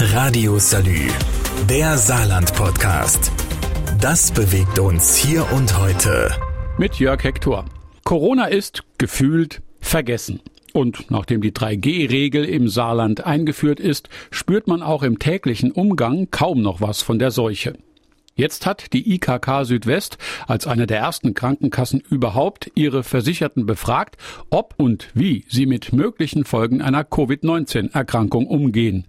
Radio Salü, der Saarland-Podcast. Das bewegt uns hier und heute. Mit Jörg Hector. Corona ist gefühlt vergessen. Und nachdem die 3G-Regel im Saarland eingeführt ist, spürt man auch im täglichen Umgang kaum noch was von der Seuche. Jetzt hat die IKK Südwest als eine der ersten Krankenkassen überhaupt ihre Versicherten befragt, ob und wie sie mit möglichen Folgen einer Covid-19-Erkrankung umgehen.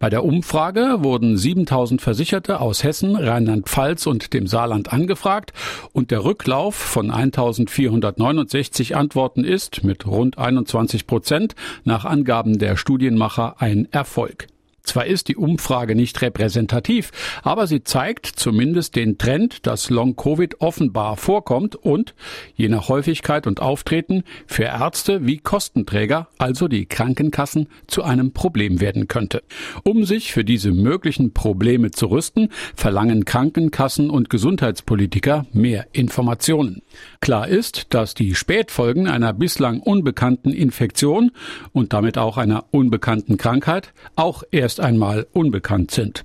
Bei der Umfrage wurden 7000 Versicherte aus Hessen, Rheinland-Pfalz und dem Saarland angefragt und der Rücklauf von 1469 Antworten ist mit rund 21 Prozent nach Angaben der Studienmacher ein Erfolg. Zwar ist die Umfrage nicht repräsentativ, aber sie zeigt zumindest den Trend, dass Long-Covid offenbar vorkommt und, je nach Häufigkeit und Auftreten, für Ärzte wie Kostenträger, also die Krankenkassen, zu einem Problem werden könnte. Um sich für diese möglichen Probleme zu rüsten, verlangen Krankenkassen und Gesundheitspolitiker mehr Informationen. Klar ist, dass die Spätfolgen einer bislang unbekannten Infektion und damit auch einer unbekannten Krankheit auch erst erst einmal unbekannt sind.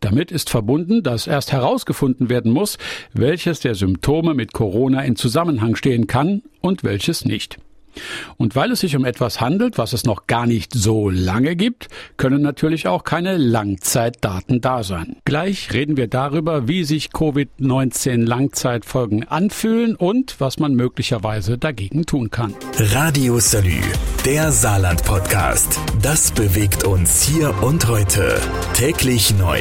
Damit ist verbunden, dass erst herausgefunden werden muss, welches der Symptome mit Corona in Zusammenhang stehen kann und welches nicht. Und weil es sich um etwas handelt, was es noch gar nicht so lange gibt, können natürlich auch keine Langzeitdaten da sein. Gleich reden wir darüber, wie sich Covid-19 Langzeitfolgen anfühlen und was man möglicherweise dagegen tun kann. Radio Salü, der Saarland-Podcast. Das bewegt uns hier und heute. Täglich neu.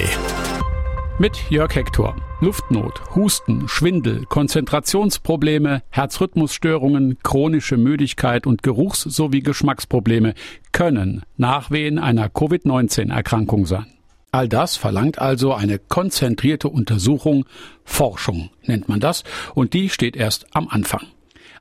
Mit Jörg Hector. Luftnot, Husten, Schwindel, Konzentrationsprobleme, Herzrhythmusstörungen, chronische Müdigkeit und Geruchs- sowie Geschmacksprobleme können Nachwehen einer Covid-19-Erkrankung sein. All das verlangt also eine konzentrierte Untersuchung, Forschung nennt man das, und die steht erst am Anfang.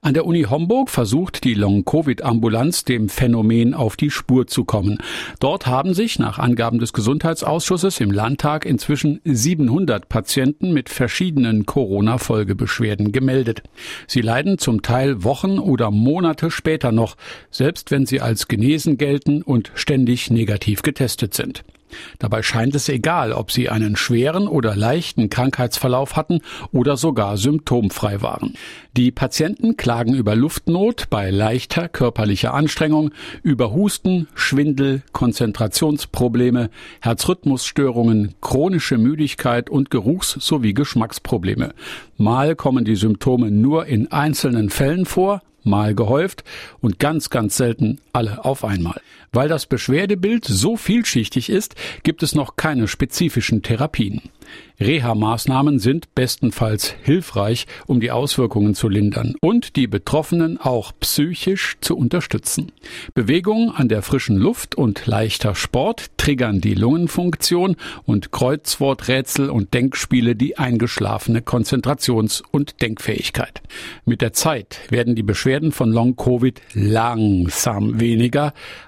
An der Uni Homburg versucht die Long-Covid-Ambulanz dem Phänomen auf die Spur zu kommen. Dort haben sich nach Angaben des Gesundheitsausschusses im Landtag inzwischen 700 Patienten mit verschiedenen Corona-Folgebeschwerden gemeldet. Sie leiden zum Teil Wochen oder Monate später noch, selbst wenn sie als genesen gelten und ständig negativ getestet sind. Dabei scheint es egal, ob sie einen schweren oder leichten Krankheitsverlauf hatten oder sogar symptomfrei waren. Die Patienten klagen über Luftnot bei leichter körperlicher Anstrengung, über Husten, Schwindel, Konzentrationsprobleme, Herzrhythmusstörungen, chronische Müdigkeit und Geruchs- sowie Geschmacksprobleme. Mal kommen die Symptome nur in einzelnen Fällen vor, mal gehäuft und ganz, ganz selten alle auf einmal. Weil das Beschwerdebild so vielschichtig ist, gibt es noch keine spezifischen Therapien. Reha-Maßnahmen sind bestenfalls hilfreich, um die Auswirkungen zu lindern und die Betroffenen auch psychisch zu unterstützen. Bewegung an der frischen Luft und leichter Sport triggern die Lungenfunktion und Kreuzworträtsel und Denkspiele die eingeschlafene Konzentrations- und Denkfähigkeit. Mit der Zeit werden die Beschwerden von Long-Covid langsam weniger,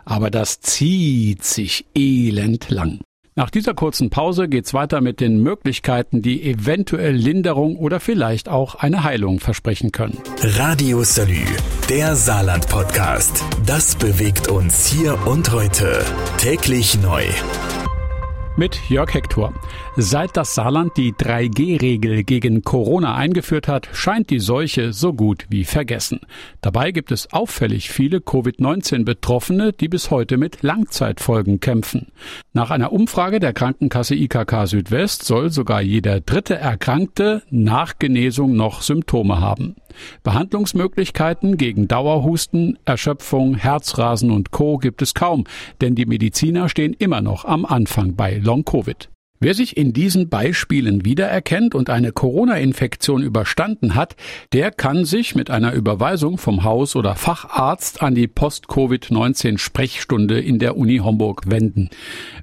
aber das zieht sich elend lang. Nach dieser kurzen Pause geht's weiter mit den Möglichkeiten, die eventuell Linderung oder vielleicht auch eine Heilung versprechen können. Radio Salü, der Saarland-Podcast. Das bewegt uns hier und heute. Täglich neu mit Jörg Hector. Seit das Saarland die 3G-Regel gegen Corona eingeführt hat, scheint die Seuche so gut wie vergessen. Dabei gibt es auffällig viele Covid-19-Betroffene, die bis heute mit Langzeitfolgen kämpfen. Nach einer Umfrage der Krankenkasse IKK Südwest soll sogar jeder dritte Erkrankte nach Genesung noch Symptome haben. Behandlungsmöglichkeiten gegen Dauerhusten, Erschöpfung, Herzrasen und Co. gibt es kaum, denn die Mediziner stehen immer noch am Anfang bei Long-Covid. Wer sich in diesen Beispielen wiedererkennt und eine Corona-Infektion überstanden hat, der kann sich mit einer Überweisung vom Haus- oder Facharzt an die Post-Covid-19-Sprechstunde in der Uni Homburg wenden.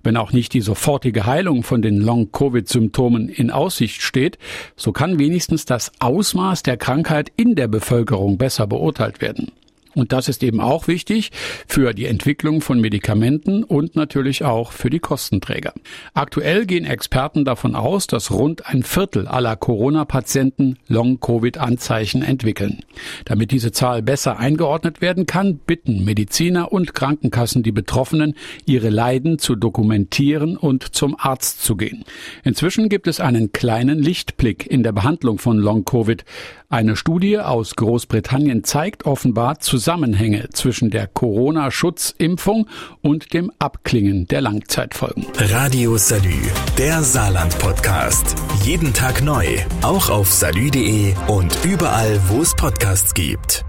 Wenn auch nicht die sofortige Heilung von den Long-Covid-Symptomen in Aussicht steht, so kann wenigstens das Ausmaß der Krankheit in der Bevölkerung besser beurteilt werden. Und das ist eben auch wichtig für die Entwicklung von Medikamenten und natürlich auch für die Kostenträger. Aktuell gehen Experten davon aus, dass rund ein Viertel aller Corona-Patienten Long-Covid-Anzeichen entwickeln. Damit diese Zahl besser eingeordnet werden kann, bitten Mediziner und Krankenkassen die Betroffenen, ihre Leiden zu dokumentieren und zum Arzt zu gehen. Inzwischen gibt es einen kleinen Lichtblick in der Behandlung von Long-Covid. Eine Studie aus Großbritannien zeigt offenbar Zusammenhänge zwischen der Corona-Schutzimpfung und dem Abklingen der Langzeitfolgen. Radio Salü, der Saarland-Podcast. Jeden Tag neu, auch auf salü.de und überall, wo es Podcasts gibt.